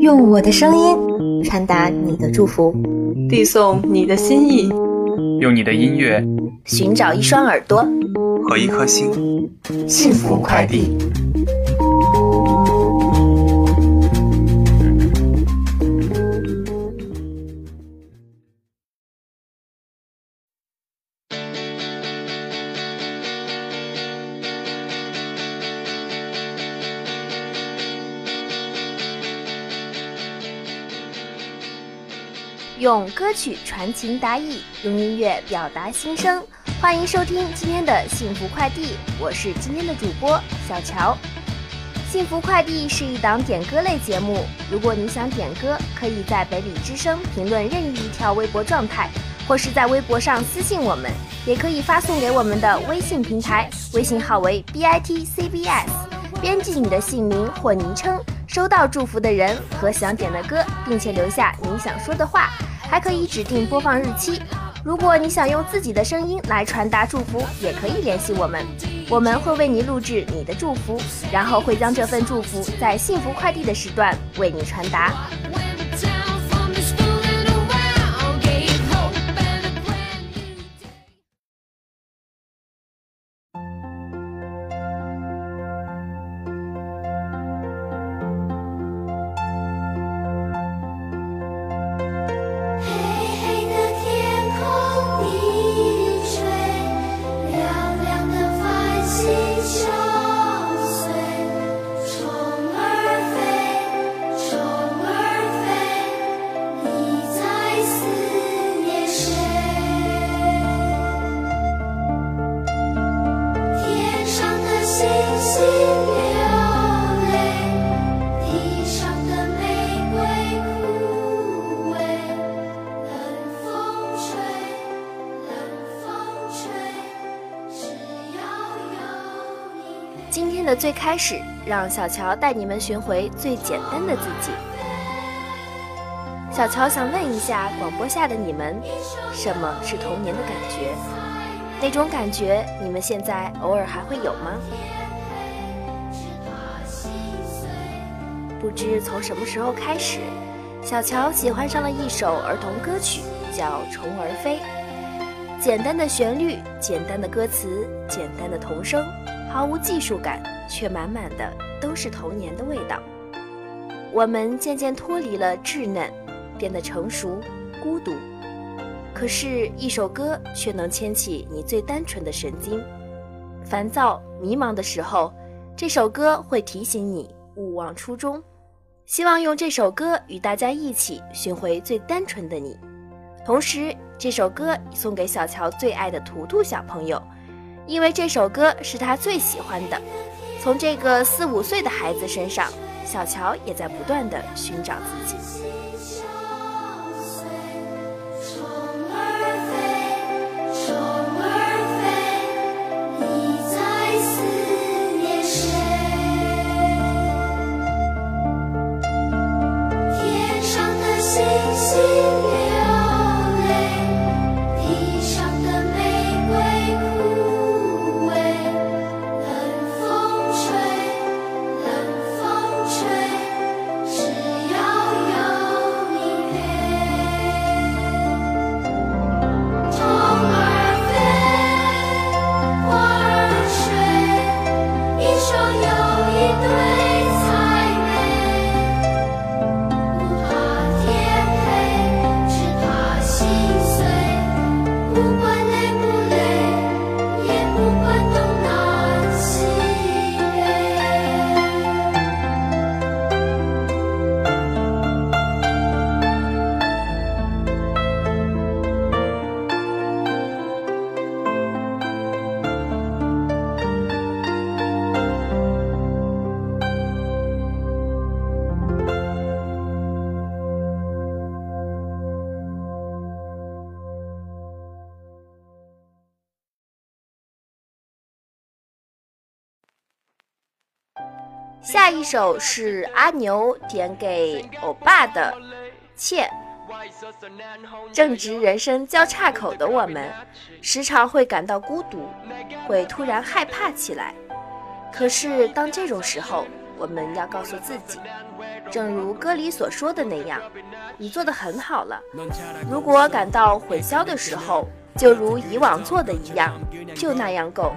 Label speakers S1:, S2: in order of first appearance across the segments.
S1: 用我的声音传达你的祝福，
S2: 递送你的心意，
S3: 用你的音乐
S1: 寻找一双耳朵。
S3: 和一颗心，
S1: 幸福快递。用歌曲传情达意，用音乐表达心声。欢迎收听今天的幸福快递，我是今天的主播小乔。幸福快递是一档点歌类节目，如果你想点歌，可以在北理之声评论任意一条微博状态，或是在微博上私信我们，也可以发送给我们的微信平台，微信号为 b i t c b s，编辑你的姓名或昵称，收到祝福的人和想点的歌，并且留下你想说的话。还可以指定播放日期。如果你想用自己的声音来传达祝福，也可以联系我们，我们会为你录制你的祝福，然后会将这份祝福在幸福快递的时段为你传达。的最开始，让小乔带你们寻回最简单的自己。小乔想问一下广播下的你们，什么是童年的感觉？那种感觉，你们现在偶尔还会有吗？不知从什么时候开始，小乔喜欢上了一首儿童歌曲，叫《虫儿飞》。简单的旋律，简单的歌词，简单的童声，毫无技术感。却满满的都是童年的味道。我们渐渐脱离了稚嫩，变得成熟、孤独。可是，一首歌却能牵起你最单纯的神经。烦躁、迷茫的时候，这首歌会提醒你勿忘初衷。希望用这首歌与大家一起寻回最单纯的你。同时，这首歌送给小乔最爱的图图小朋友，因为这首歌是他最喜欢的。从这个四五岁的孩子身上，小乔也在不断的寻找自己。下一首是阿牛点给欧巴的《切》。正值人生交叉口的我们，时常会感到孤独，会突然害怕起来。可是当这种时候，我们要告诉自己，正如歌里所说的那样，你做得很好了。如果感到混淆的时候，就如以往做的一样，就那样够。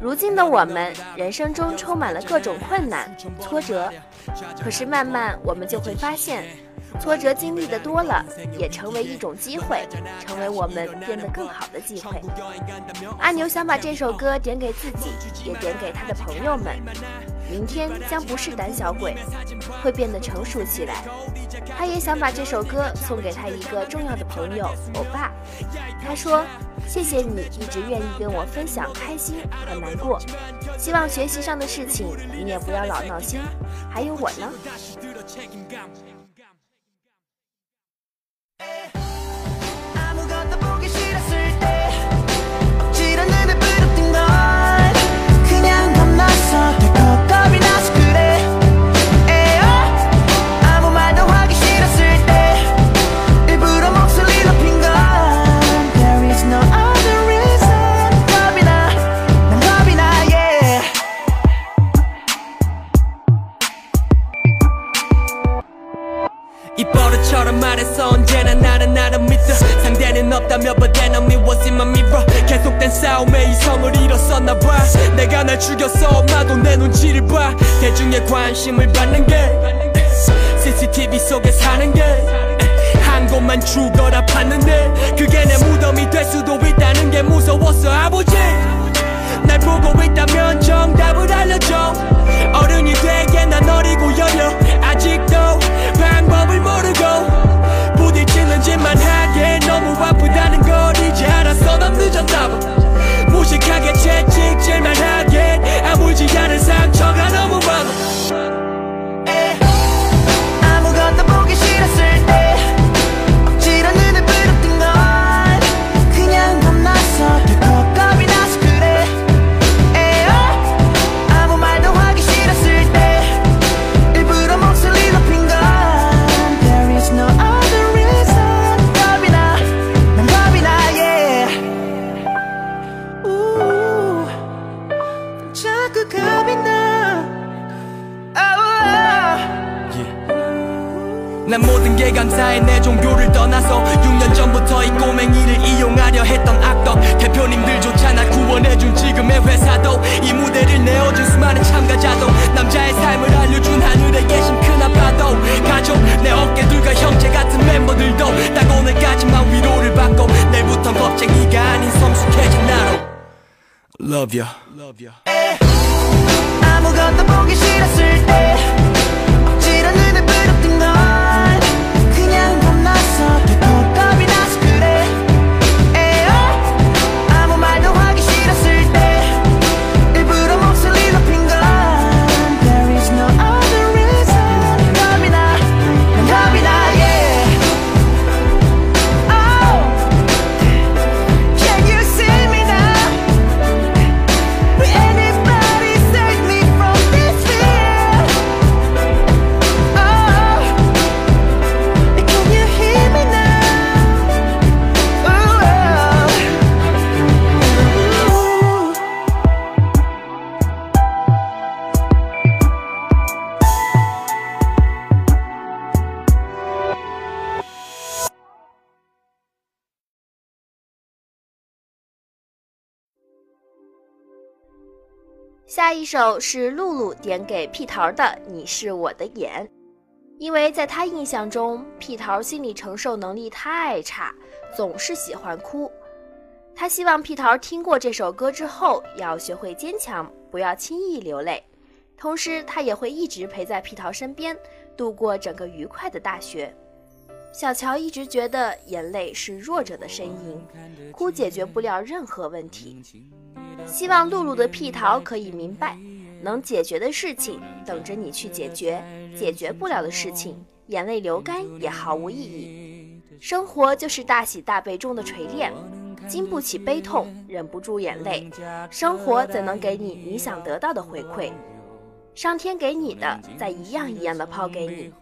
S1: 如今的我们，人生中充满了各种困难、挫折，可是慢慢我们就会发现。挫折经历的多了，也成为一种机会，成为我们变得更好的机会。阿牛想把这首歌点给自己，也点给他的朋友们。明天将不是胆小鬼，会变得成熟起来。他也想把这首歌送给他一个重要的朋友欧巴。他说：“谢谢你一直愿意跟我分享开心和难过，希望学习上的事情你也不要老闹心。还有我呢。” 대중의 관심을 받는 게 CCTV 속에 사는 게 한 곳만 죽어라 봤는데 그게 내 무덤이 될 수도 있다는 게 무서웠어 아버지. 날 보고 있다면 정답을 알려줘. 어른이 되게 난 어리고 여려 아직도 방법을 모르고 부딪히는 짓만 하게 너무 아프다는 걸 이제 알았어 넌 늦었나 봐 무식하게 채찍질만 하게 아물지 않은 상처가 너무 많아 종교를 떠나서 6년 전부터 이 꼬맹이를 이용하려 했던 악덕. 대표님들조차 날 구원해준 지금의 회사도 이 무대를 내어준 수많은 참가자도 남자의 삶을 알려준 하늘에 계신 큰아빠도 가족 내 어깨들과 형제 같은 멤버들도 딱 오늘까지만 위로를 받고 내일부턴 겁쟁이가 아닌 성숙해진 나로. Love ya, Love ya. 아무것도 보기 싫었을 때 억지로 눈을 부릅뜬 건 그냥 stop 下一首是露露点给屁桃的《你是我的眼》，因为在他印象中，屁桃心理承受能力太差，总是喜欢哭。他希望屁桃听过这首歌之后，要学会坚强，不要轻易流泪。同时，他也会一直陪在屁桃身边，度过整个愉快的大学。小乔一直觉得眼泪是弱者的呻吟，哭解决不了任何问题。希望露露的屁桃可以明白，能解决的事情等着你去解决，解决不了的事情，眼泪流干也毫无意义。生活就是大喜大悲中的锤炼，经不起悲痛，忍不住眼泪，生活怎能给你你想得到的回馈？上天给你的，再一样一样的抛给你，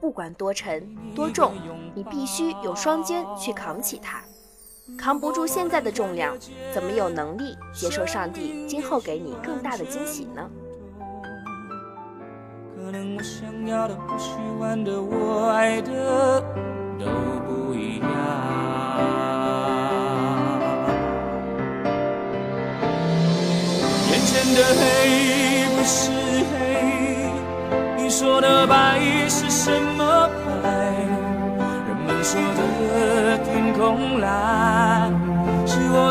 S1: 不管多沉多重，你必须有双肩去扛起它。
S4: 扛不住现在的重量，怎么有能力接受上帝今后给你更大的惊喜呢？可能我想要的、不喜欢的、我爱的都不一样。眼前的黑不是黑，你说的白是什么白？人们说的天空蓝，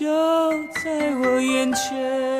S4: 就在我眼前。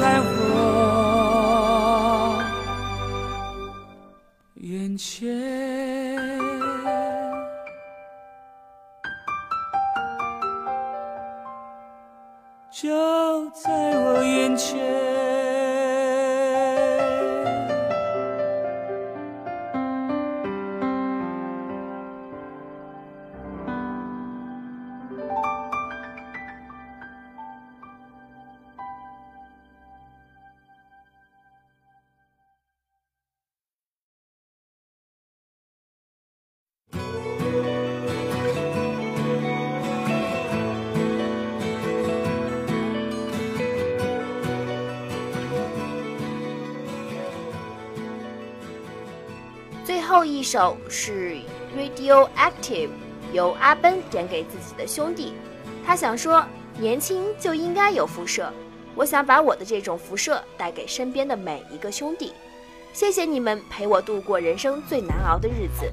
S4: 在我眼前。就在我眼前后一首是 Radioactive，由阿奔点给自己的兄弟。他想说，年轻就应该有辐射。我想把我的这种辐射带给身边的每一个兄弟。谢谢你们陪我度过人生最难熬的日子，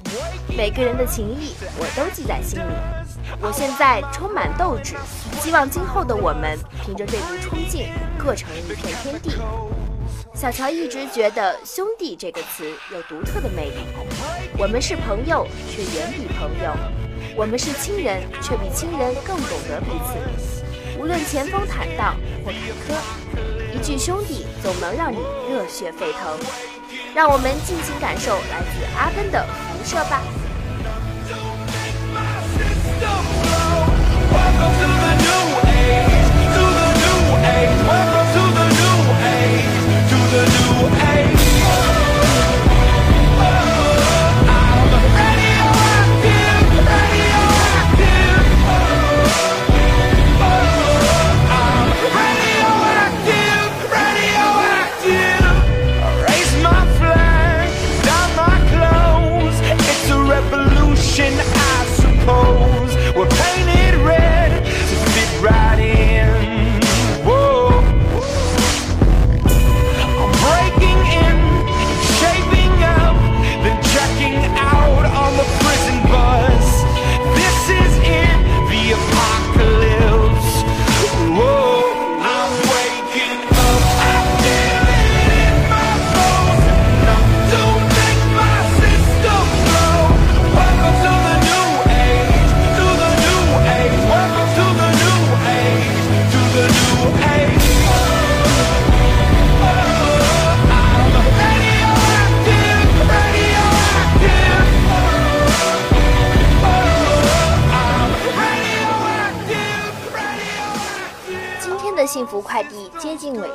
S4: 每个人的情谊我都记在心里。
S1: 我现在充满斗志，希望今后的我们凭着这股冲劲，各成一片天地。小乔一直觉得“兄弟”这个词有独特的魅力。我们是朋友，却远比朋友；我们是亲人，却比亲人更懂得彼此。无论前方坦荡或坎坷，一句“兄弟”总能让你热血沸腾。让我们尽情感受来自阿根的辐射吧。幸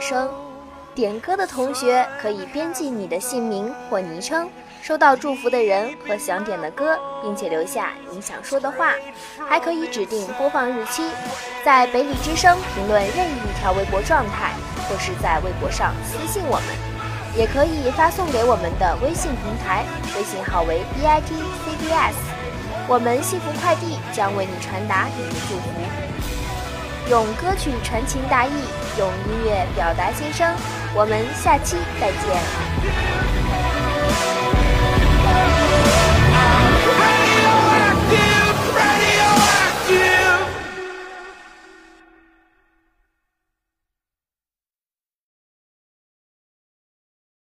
S1: 声，点歌的同学可以编辑你的姓名或昵称，收到祝福的人和想点的歌，并且留下你想说的话，还可以指定播放日期，在北理之声评论任意一条微博状态，或是在微博上私信我们，也可以发送给我们的微信平台，微信号为 b i t c b s，我们幸福快递将为你传达你的祝福。用歌曲传情达意，用音乐表达心声。我们下期再见。